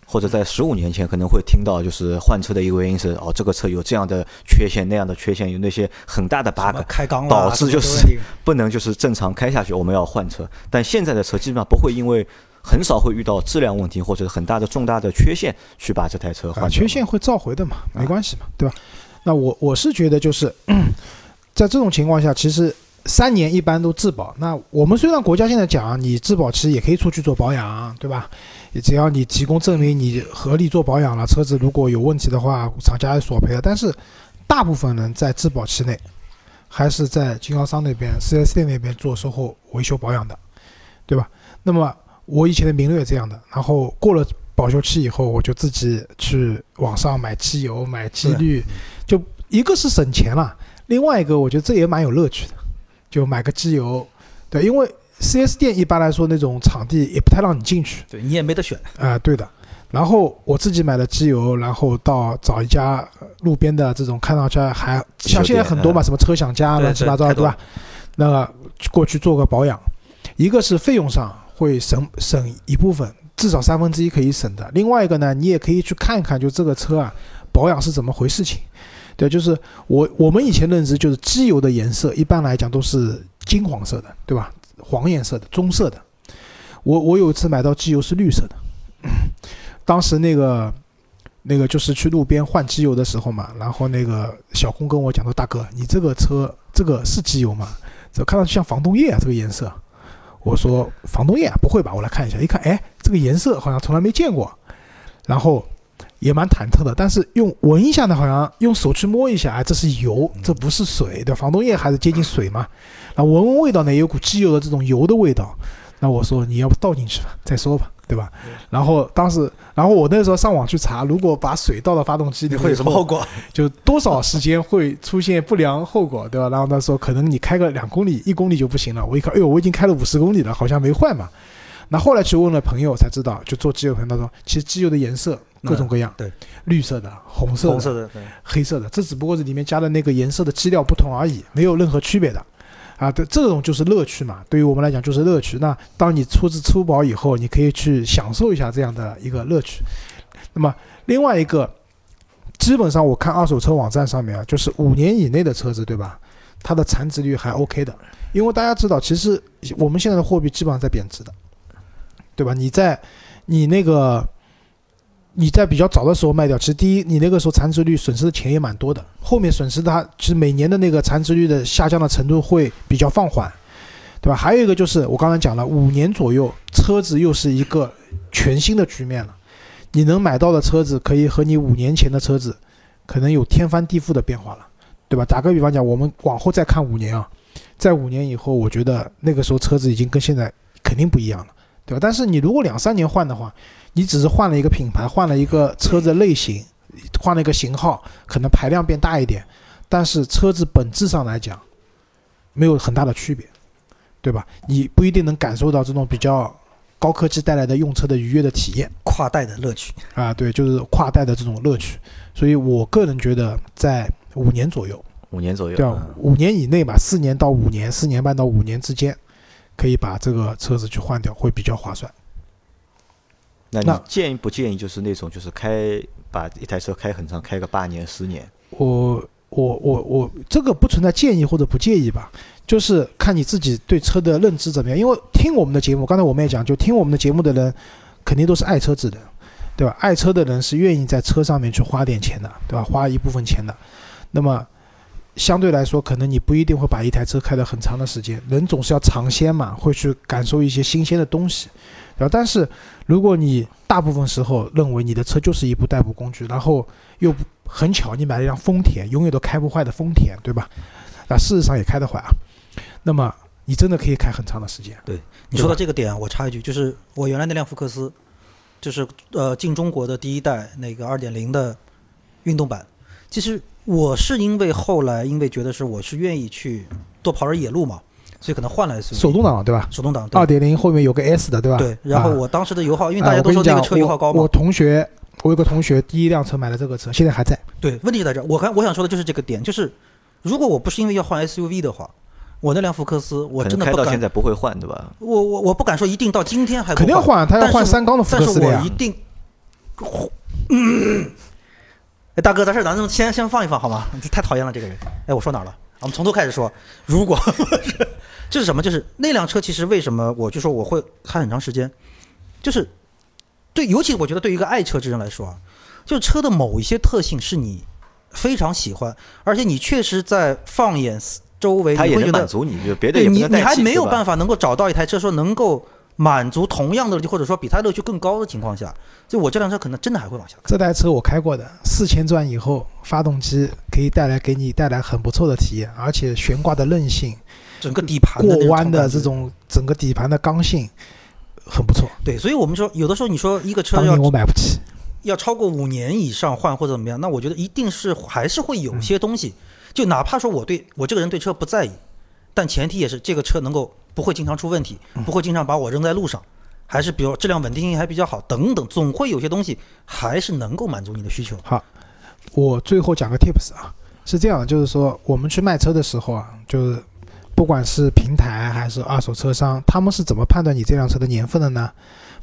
[SPEAKER 2] 或者在十五年前，可能会听到就是换车的一个原因是哦，这个车有这样的缺陷，那样的缺陷，有那些很大的 bug，
[SPEAKER 4] 开缸
[SPEAKER 2] 导致就是不能就是正常开下去，我们要换车。但现在的车基本上不会因为很少会遇到质量问题或者很大的重大的缺陷去把这台车换
[SPEAKER 3] 缺陷会召回的嘛，没关系嘛，对吧？那我我是觉得就是，在这种情况下，其实三年一般都质保。那我们虽然国家现在讲你质保期也可以出去做保养，对吧？只要你提供证明你合理做保养了，车子如果有问题的话，厂家也索赔了。但是大部分人在质保期内，还是在经销商那边、4S 店那边做售后维修保养的，对吧？那么我以前的名锐也这样的，然后过了保修期以后，我就自己去网上买机油、买机滤，就一个是省钱了，另外一个我觉得这也蛮有乐趣的，就买个机油，对，因为 4S 店一般来说那种场地也不太让你进去，
[SPEAKER 4] 对你也没得选。
[SPEAKER 3] 啊、对的。然后我自己买了机油，然后到找一家呃路边的这种看上去还像现在很多嘛，什么车享家乱七八糟，
[SPEAKER 4] 对
[SPEAKER 3] 吧？那个过去做个保养，一个是费用上会省省一部分，至少三分之一可以省的。另外一个呢，你也可以去看看，就这个车啊保养是怎么回事情。对，就是我我们以前认知就是机油的颜色一般来讲都是金黄色的，对吧？黄颜色的、棕色的。我我有一次买到机油是绿色的，当时那个那个就是去路边换机油的时候嘛，然后那个小工跟我讲说：“大哥，你这个车这个是机油吗？这看上去像防冻液啊，这个颜色。”我说防冻液啊，不会吧？我来看一下，一看，哎，这个颜色好像从来没见过，然后也蛮忐忑的。但是用闻一下呢，好像用手去摸一下，哎，这是油，这不是水，对吧？防冻液还是接近水嘛。那闻闻味道呢，有股机油的这种油的味道。那我说你要不倒进去吧，再说吧，对吧？然后当时，然后我那时候上网去查，如果把水倒到发动机里
[SPEAKER 4] 会有什么后果？
[SPEAKER 3] 就多少时间会出现不良后果，对吧？然后他说可能你开个两公里、一公里就不行了。我一看，哎呦，我已经开了五十公里了，好像没坏嘛。那后来去问了朋友才知道，就做机油朋友他说，其实机油的颜色各种各样，
[SPEAKER 4] 对，
[SPEAKER 3] 绿色的、红色的、
[SPEAKER 4] 红色的、
[SPEAKER 3] 黑色的，这只不过是里面加的那个颜色的基料不同而已，没有任何区别的。啊，对，这种就是乐趣嘛。对于我们来讲就是乐趣。那当你出资出保以后，你可以去享受一下这样的一个乐趣。那么另外一个，基本上我看二手车网站上面啊，就是五年以内的车子，对吧？它的残值率还 OK 的，因为大家知道，其实我们现在的货币基本上在贬值的，对吧？你在你那个。你在比较早的时候卖掉，其实第一，你那个时候残值率损失的钱也蛮多的。后面损失它其实每年的那个残值率的下降的程度会比较放缓，对吧？还有一个就是我刚才讲了，五年左右车子又是一个全新的局面了，你能买到的车子可以和你五年前的车子可能有天翻地覆的变化了，对吧？打个比方讲，我们往后再看五年啊，在五年以后，我觉得那个时候车子已经跟现在肯定不一样了，对吧？但是你如果两三年换的话，你只是换了一个品牌，换了一个车子类型，换了一个型号，可能排量变大一点，但是车子本质上来讲，没有很大的区别，对吧？你不一定能感受到这种比较高科技带来的用车的愉悦的体验，
[SPEAKER 4] 跨代的乐趣
[SPEAKER 3] 啊，对，就是跨代的这种乐趣。所以我个人觉得，在五年左右，
[SPEAKER 2] 五年左右，
[SPEAKER 3] 对，五年以内吧，四年到五年，四年半到五年之间，可以把这个车子去换掉，会比较划算。
[SPEAKER 2] 那你建议不建议就是那种就是开把一台车开很长，开个八年十年？
[SPEAKER 3] 我我我我这个不存在建议或者不建议吧，就是看你自己对车的认知怎么样。因为听我们的节目，刚才我们也讲，就听我们的节目的人，肯定都是爱车子的，对吧？爱车的人是愿意在车上面去花点钱的，对吧？花一部分钱的。那么相对来说，可能你不一定会把一台车开得很长的时间。人总是要尝鲜嘛，会去感受一些新鲜的东西。对吧？但是，如果你大部分时候认为你的车就是一部代步工具，然后又很巧你买了一辆丰田，永远都开不坏的丰田，对吧？啊，事实上也开得坏啊。那么你真的可以开很长的时间。
[SPEAKER 4] 对你说到这个点，我插一句，就是我原来那辆福克斯，就是呃进中国的第一代那个二点零的运动版。其实我是因为后来因为觉得是我是愿意去多跑点野路嘛。所以可能换了
[SPEAKER 3] 手动挡，对吧？
[SPEAKER 4] 手动挡，
[SPEAKER 3] 二点零后面有个 S 的，对吧？
[SPEAKER 4] 对。然后我当时的油耗，因为大家都说那个车油耗高
[SPEAKER 3] 嘛。我同学，我有个同学第一辆车买了这个车，现在还在。
[SPEAKER 4] 对，问题就在这儿。我看我想说的就是这个点，就是如果我不是因为要换 SUV 的话，我那辆福克斯我真的
[SPEAKER 2] 开到现在不会换，对吧？
[SPEAKER 4] 我我我不敢说一定到今天还
[SPEAKER 3] 肯定要换，他要换三缸的福克斯
[SPEAKER 4] 呀。但是我一定。哎，大哥，咱事咱就先先放一放好吗？太讨厌了这个人。哎，我说哪儿了？我们从头开始说。如果是。就是什么？就是那辆车，其实为什么我就说我会开很长时间，就是对，尤其我觉得对于一个爱车之人来说啊，就车的某一些特性是你非常喜欢，而且你确实在放眼周围，
[SPEAKER 2] 你
[SPEAKER 4] 会觉得
[SPEAKER 2] 满足你，就别的你
[SPEAKER 4] 你还没有办法能够找到一台车说能够满足同样的，或者说比它乐趣更高的情况下，就我这辆车可能真的还会往下。
[SPEAKER 3] 这台车我开过的，四千转以后，发动机可以带来给你带来很不错的体验，而且悬挂的韧性。
[SPEAKER 4] 整个底盘
[SPEAKER 3] 过弯的这种整个底盘的刚性很不错。
[SPEAKER 4] 对，所以我们说有的时候你说一个车要
[SPEAKER 3] 我买不起，
[SPEAKER 4] 要超过五年以上换或者怎么样，那我觉得一定是还是会有些东西。就哪怕说我对我这个人对车不在意，但前提也是这个车能够不会经常出问题，不会经常把我扔在路上，还是比如质量稳定性还比较好等等，总会有些东西还是能够满足你的需求。
[SPEAKER 3] 好，我最后讲个 tips 啊，是这样，就是说我们去卖车的时候啊，就是。不管是平台还是二手车商，他们是怎么判断你这辆车的年份的呢？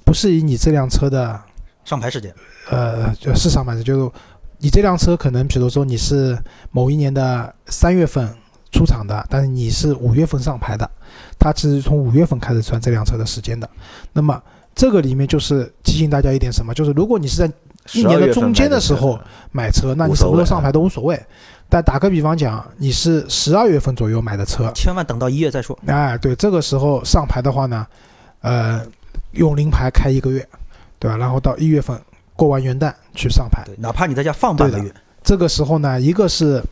[SPEAKER 3] 不是以你这辆车的
[SPEAKER 4] 上牌时间，
[SPEAKER 3] 呃，就是上牌时，就是你这辆车可能，比如说你是某一年的三月份出厂的，但是你是五月份上牌的，它其实从五月份开始算这辆车的时间的。那么这个里面就是提醒大家一点什么，就是如果你是在一年的中间的时候买车，那你什么时候上牌都无所谓。但打个比方讲，你是十二月份左右买的车，
[SPEAKER 4] 千万等到一月再说。
[SPEAKER 3] 哎，对，这个时候上牌的话呢，呃，用临牌开一个月，对吧？然后到一月份过完元旦去上牌，
[SPEAKER 4] 对，哪怕你在家放半个月，
[SPEAKER 3] 这个时候呢，一个是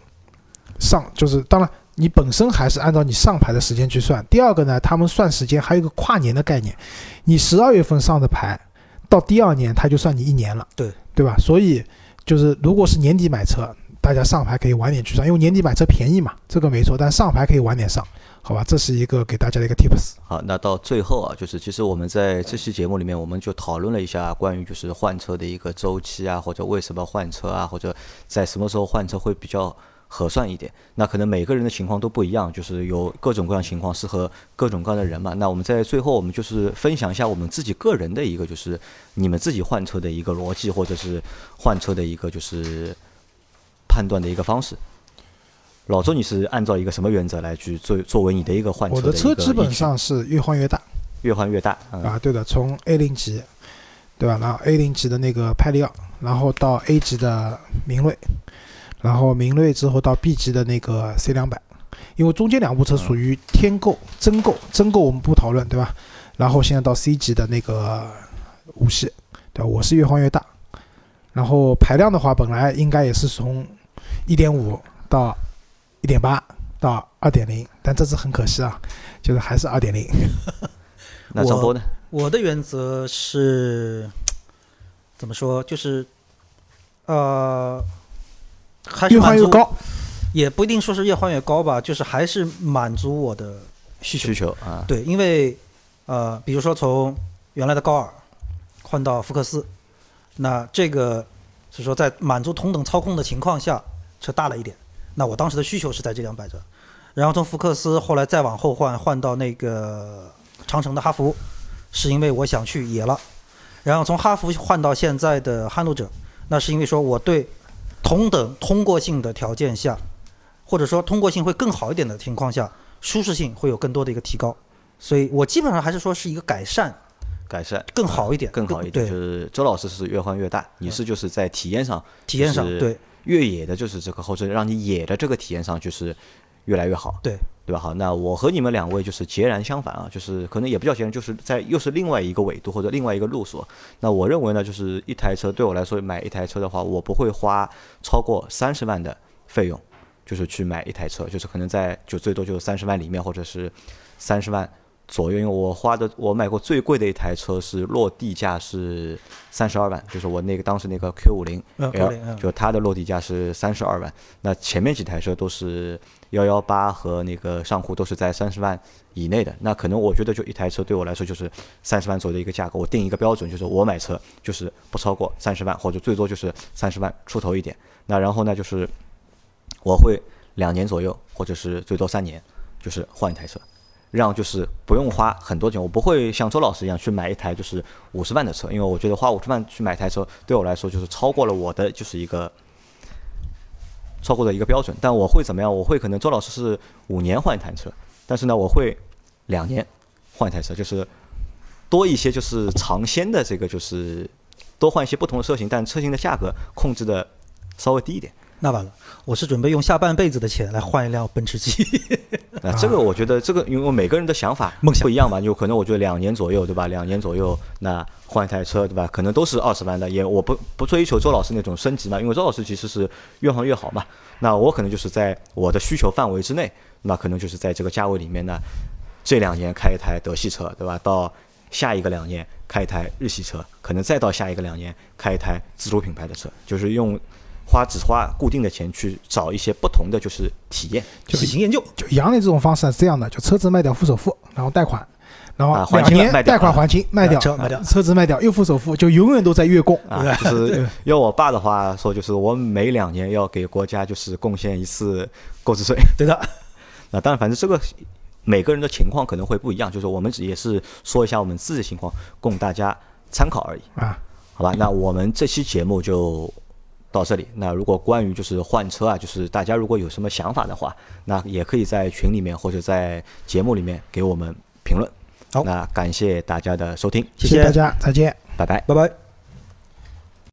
[SPEAKER 3] 上，就是当然你本身还是按照你上牌的时间去算。第二个呢，他们算时间还有一个跨年的概念，你十二月份上的牌，到第二年他就算你一年了，
[SPEAKER 4] 对
[SPEAKER 3] 对吧？所以就是如果是年底买车，大家上牌可以晚点去算，因为年底买车便宜嘛，这个没错。但上牌可以晚点上，好吧？这是一个给大家的一个 tips。
[SPEAKER 2] 好，那到最后啊，就是其实我们在这期节目里面，我们就讨论了一下关于就是换车的一个周期啊，或者为什么换车啊，或者在什么时候换车会比较合算一点。那可能每个人的情况都不一样，就是有各种各样情况适合各种各样的人嘛。那我们在最后，我们就是分享一下我们自己个人的一个，就是你们自己换车的一个逻辑，或者是换车的一个就是判断的一个方式。老周，你是按照一个什么原则来去作作为你的一个换车
[SPEAKER 3] 我的车基本上是越换越大
[SPEAKER 2] 越换越大啊。
[SPEAKER 3] 啊，对的，从 A 零级，对吧？然后 A 零级的那个派利奥，然后到 A 级的明锐，然后明锐之后到 B 级的那个 C 两百，因为中间两部车属于天购、真购，真购我们不讨论，对吧？然后现在到 C 级的那个五系，对吧？我是越换越大，然后排量的话，本来应该也是从一点五到一点八到二点零，但这次很可惜啊，就是还是二点零。
[SPEAKER 4] 我
[SPEAKER 2] 那张波呢？
[SPEAKER 4] 我的原则是怎么说？就是呃，还是
[SPEAKER 3] 越换
[SPEAKER 4] 满足，
[SPEAKER 3] 越高，
[SPEAKER 4] 也不一定说是越换越高吧，就是还是满足我的需求
[SPEAKER 2] 需。求啊，
[SPEAKER 4] 对，因为呃，比如说从原来的高尔换到福克斯，那这个是说在满足同等操控的情况下，车大了一点。那我当时的需求是在这辆摆着，然后从福克斯后来再往后换，换到那个长城的哈弗，是因为我想去野了，然后从哈弗换到现在的撼路者，那是因为说我对同等通过性的条件下，或者说通过性会更好一点的情况下，舒适性会有更多的一个提高，所以我基本上还是说是一个改善
[SPEAKER 2] 改善
[SPEAKER 4] 更好一点，
[SPEAKER 2] 更好一点。就，是周老师是越换越大，你是就是在体验上
[SPEAKER 4] 体验上对
[SPEAKER 2] 越野的，就是这个后车让你野的这个体验上就是越来越好，
[SPEAKER 4] 对
[SPEAKER 2] 对吧？好，那我和你们两位就是截然相反啊，就是可能也不叫截然，就是在又是另外一个纬度或者另外一个路数。那我认为呢，就是一台车对我来说买一台车的话，我不会花超过三十万的费用，就是去买一台车，就是可能在就最多就三十万里面，或者是三十万左右。因为我花的我买过最贵的一台车是落地价是三十二万，就是我那个当时那个 Q 五零
[SPEAKER 4] 嗯 L，Q50 嗯
[SPEAKER 2] 就它的落地价是三十二万。那前面几台车都是幺幺八和那个上户都是在三十万以内的。那可能我觉得就一台车对我来说就是三十万左右的一个价格，我定一个标准，就是我买车就是不超过三十万，或者最多就是三十万出头一点。那然后呢，就是我会两年左右，或者是最多三年，就是换一台车。让就是不用花很多钱，我不会像周老师一样去买一台就是五十万的车，因为我觉得花五十万去买台车对我来说就是超过了我的就是一个超过的一个标准。但我会怎么样？我会可能周老师是五年换一台车，但是呢，我会两年换一台车，就是多一些就是尝鲜的这个就是多换一些不同的车型，但车型的价格控制的稍微低一点。
[SPEAKER 4] 那完了，我是准备用下半辈子的钱来换一辆奔驰 G。
[SPEAKER 2] 啊，这个我觉得这个，因为每个人的想法
[SPEAKER 4] 梦想
[SPEAKER 2] 不一样嘛，有可能我觉得两年左右，对吧？两年左右，那换一台车，对吧？可能都是二十万的，也我不不追求周老师那种升级嘛，因为周老师其实是越换越好嘛。那我可能就是在我的需求范围之内，那可能就是在这个价位里面呢，这两年开一台德系车，对吧？到下一个两年开一台日系车，可能再到下一个两年开一台自主品牌的车，就是用花只花固定的钱去找一些不同的就是体验。
[SPEAKER 4] 就喜新厌旧，
[SPEAKER 3] 就杨磊这种方式是这样的，就车子卖掉付首付，然后贷款，然后两年贷款还清卖掉，
[SPEAKER 4] 车卖掉
[SPEAKER 3] 车子卖掉又付首付，就永远都在月供。
[SPEAKER 2] 啊，就是要我爸的话说，就是我每两年要给国家就是贡献一次购置税。
[SPEAKER 4] 对的，
[SPEAKER 2] 那当然，反正这个每个人的情况可能会不一样，就是我们只也是说一下我们自己的情况，供大家参考而已。
[SPEAKER 3] 啊，
[SPEAKER 2] 好吧，那我们这期节目就到这里。那如果关于就是换车啊，就是大家如果有什么想法的话，那也可以在群里面或者在节目里面给我们评论。
[SPEAKER 4] 好
[SPEAKER 2] 那感谢大家的收听，
[SPEAKER 4] 谢谢
[SPEAKER 3] 谢大家，再见。
[SPEAKER 2] 拜拜。
[SPEAKER 4] 拜拜。